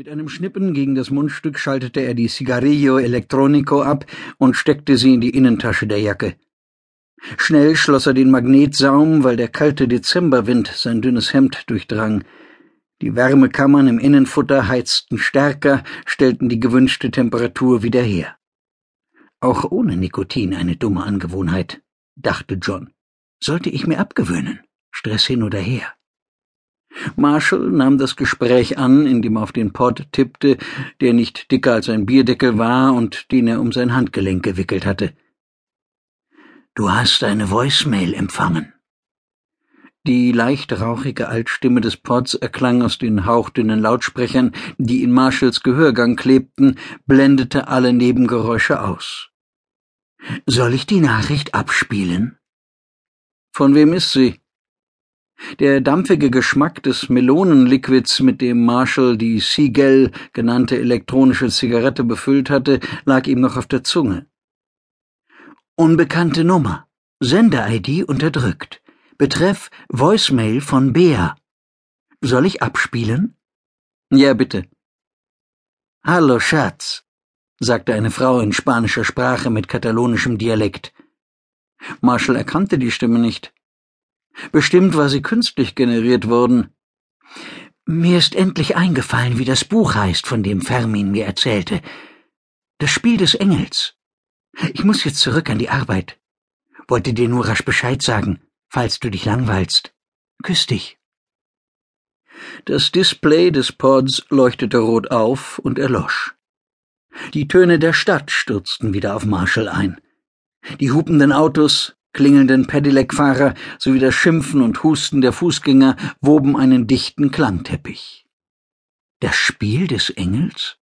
Mit einem Schnippen gegen das Mundstück schaltete er die Cigarillo Electronico ab und steckte sie in die Innentasche der Jacke. Schnell schloss er den Magnetsaum, weil der kalte Dezemberwind sein dünnes Hemd durchdrang. Die Wärmekammern im Innenfutter heizten stärker, stellten die gewünschte Temperatur wieder her. Auch ohne Nikotin eine dumme Angewohnheit, dachte John. Sollte ich mir abgewöhnen. Stress hin oder her. Marshall nahm das Gespräch an, indem er auf den Pott tippte, der nicht dicker als ein Bierdeckel war und den er um sein Handgelenk gewickelt hatte. Du hast eine Voicemail empfangen. Die leicht rauchige Altstimme des Pods erklang aus den hauchdünnen Lautsprechern, die in Marshalls Gehörgang klebten, blendete alle Nebengeräusche aus. Soll ich die Nachricht abspielen? Von wem ist sie? Der dampfige Geschmack des Melonenliquids, mit dem Marshall die Seagull genannte elektronische Zigarette befüllt hatte, lag ihm noch auf der Zunge. Unbekannte Nummer. Sender-ID unterdrückt. Betreff Voicemail von Bea. Soll ich abspielen? Ja, bitte. Hallo, Schatz, sagte eine Frau in spanischer Sprache mit katalonischem Dialekt. Marshall erkannte die Stimme nicht. Bestimmt war sie künstlich generiert worden. Mir ist endlich eingefallen, wie das Buch heißt, von dem Fermin mir erzählte. Das Spiel des Engels. Ich muss jetzt zurück an die Arbeit. Wollte dir nur rasch Bescheid sagen, falls du dich langweilst. Küss dich. Das Display des Pods leuchtete rot auf und erlosch. Die Töne der Stadt stürzten wieder auf Marshall ein. Die hupenden Autos, klingelnden Pedelec-Fahrer sowie das Schimpfen und Husten der Fußgänger woben einen dichten Klangteppich. Das Spiel des Engels?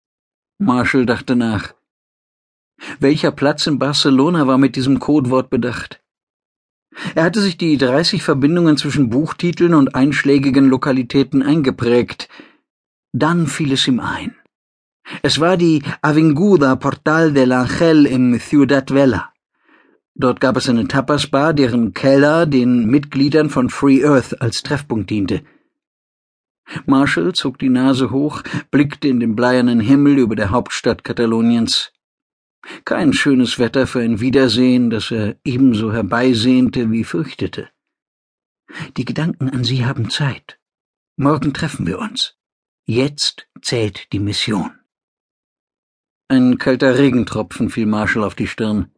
Marshall dachte nach. Welcher Platz in Barcelona war mit diesem Codewort bedacht? Er hatte sich die 30 Verbindungen zwischen Buchtiteln und einschlägigen Lokalitäten eingeprägt. Dann fiel es ihm ein. Es war die Avinguda Portal del Ángel im Ciudad Vela. Dort gab es eine Tapasbar, deren Keller den Mitgliedern von Free Earth als Treffpunkt diente. Marshall zog die Nase hoch, blickte in den bleiernen Himmel über der Hauptstadt Kataloniens. Kein schönes Wetter für ein Wiedersehen, das er ebenso herbeisehnte wie fürchtete. Die Gedanken an sie haben Zeit. Morgen treffen wir uns. Jetzt zählt die Mission. Ein kalter Regentropfen fiel Marshall auf die Stirn.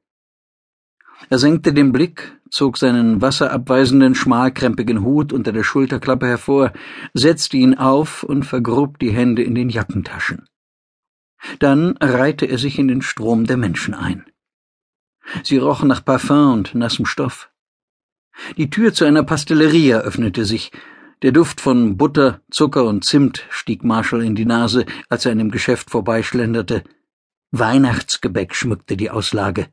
Er senkte den Blick, zog seinen wasserabweisenden, schmalkrempigen Hut unter der Schulterklappe hervor, setzte ihn auf und vergrub die Hände in den Jackentaschen. Dann reihte er sich in den Strom der Menschen ein. Sie rochen nach Parfum und nassem Stoff. Die Tür zu einer Pastelleria öffnete sich. Der Duft von Butter, Zucker und Zimt stieg Marshall in die Nase, als er an dem Geschäft vorbeischlenderte. Weihnachtsgebäck schmückte die Auslage.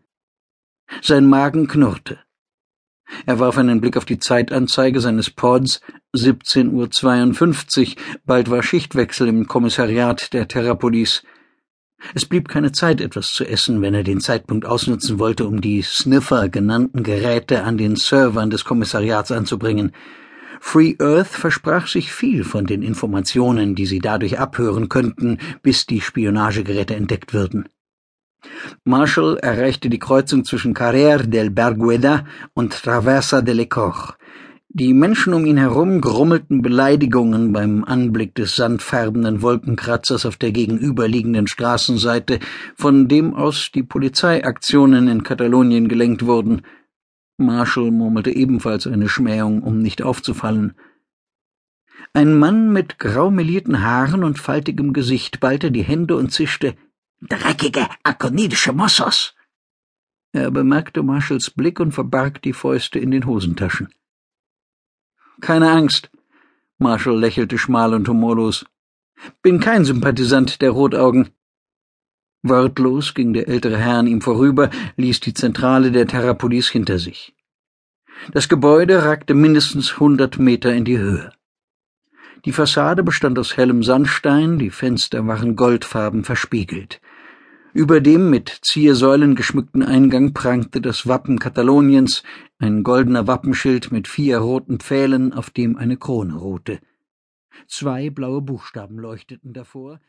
Sein Magen knurrte. Er warf einen Blick auf die Zeitanzeige seines Pods, 17.52 Uhr, bald war Schichtwechsel im Kommissariat der Terrapolis. Es blieb keine Zeit, etwas zu essen, wenn er den Zeitpunkt ausnutzen wollte, um die Sniffer genannten Geräte an den Servern des Kommissariats anzubringen. Free Earth versprach sich viel von den Informationen, die sie dadurch abhören könnten, bis die Spionagegeräte entdeckt würden. Marshall erreichte die Kreuzung zwischen Carrer del Bergueda und Traversa de Lecor. Die Menschen um ihn herum grummelten Beleidigungen beim Anblick des sandfärbenden Wolkenkratzers auf der gegenüberliegenden Straßenseite, von dem aus die Polizeiaktionen in Katalonien gelenkt wurden. Marshall murmelte ebenfalls eine Schmähung, um nicht aufzufallen. Ein Mann mit graumelierten Haaren und faltigem Gesicht ballte die Hände und zischte Dreckige, akonidische Mossos! Er bemerkte Marshalls Blick und verbarg die Fäuste in den Hosentaschen. Keine Angst, Marshall lächelte schmal und humorlos. Bin kein Sympathisant der Rotaugen. Wortlos ging der ältere Herr an ihm vorüber, ließ die Zentrale der Terrapolis hinter sich. Das Gebäude ragte mindestens hundert Meter in die Höhe. Die Fassade bestand aus hellem Sandstein, die Fenster waren goldfarben verspiegelt. Über dem mit Ziersäulen geschmückten Eingang prangte das Wappen Kataloniens, ein goldener Wappenschild mit vier roten Pfählen, auf dem eine Krone ruhte. Zwei blaue Buchstaben leuchteten davor